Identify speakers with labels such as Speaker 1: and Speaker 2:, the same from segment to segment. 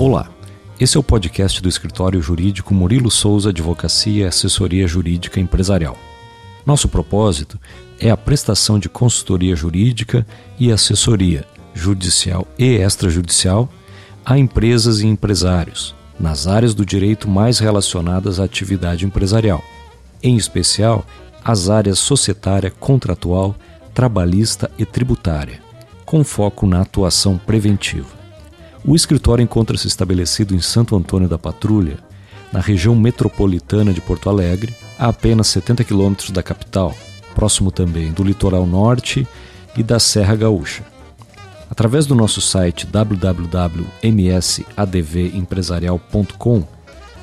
Speaker 1: Olá, esse é o podcast do escritório jurídico Murilo Souza Advocacia e Assessoria Jurídica Empresarial. Nosso propósito é a prestação de consultoria jurídica e assessoria judicial e extrajudicial a empresas e empresários nas áreas do direito mais relacionadas à atividade empresarial, em especial as áreas societária, contratual, trabalhista e tributária, com foco na atuação preventiva. O escritório encontra-se estabelecido em Santo Antônio da Patrulha, na região metropolitana de Porto Alegre, a apenas 70 quilômetros da capital, próximo também do litoral norte e da Serra Gaúcha. Através do nosso site www.msadvempresarial.com,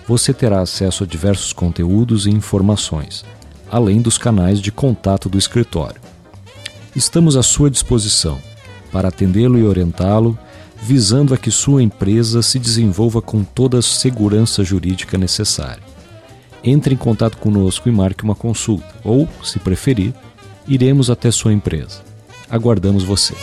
Speaker 1: você terá acesso a diversos conteúdos e informações, além dos canais de contato do escritório. Estamos à sua disposição para atendê-lo e orientá-lo visando a que sua empresa se desenvolva com toda a segurança jurídica necessária. Entre em contato conosco e marque uma consulta, ou, se preferir, iremos até sua empresa. Aguardamos você.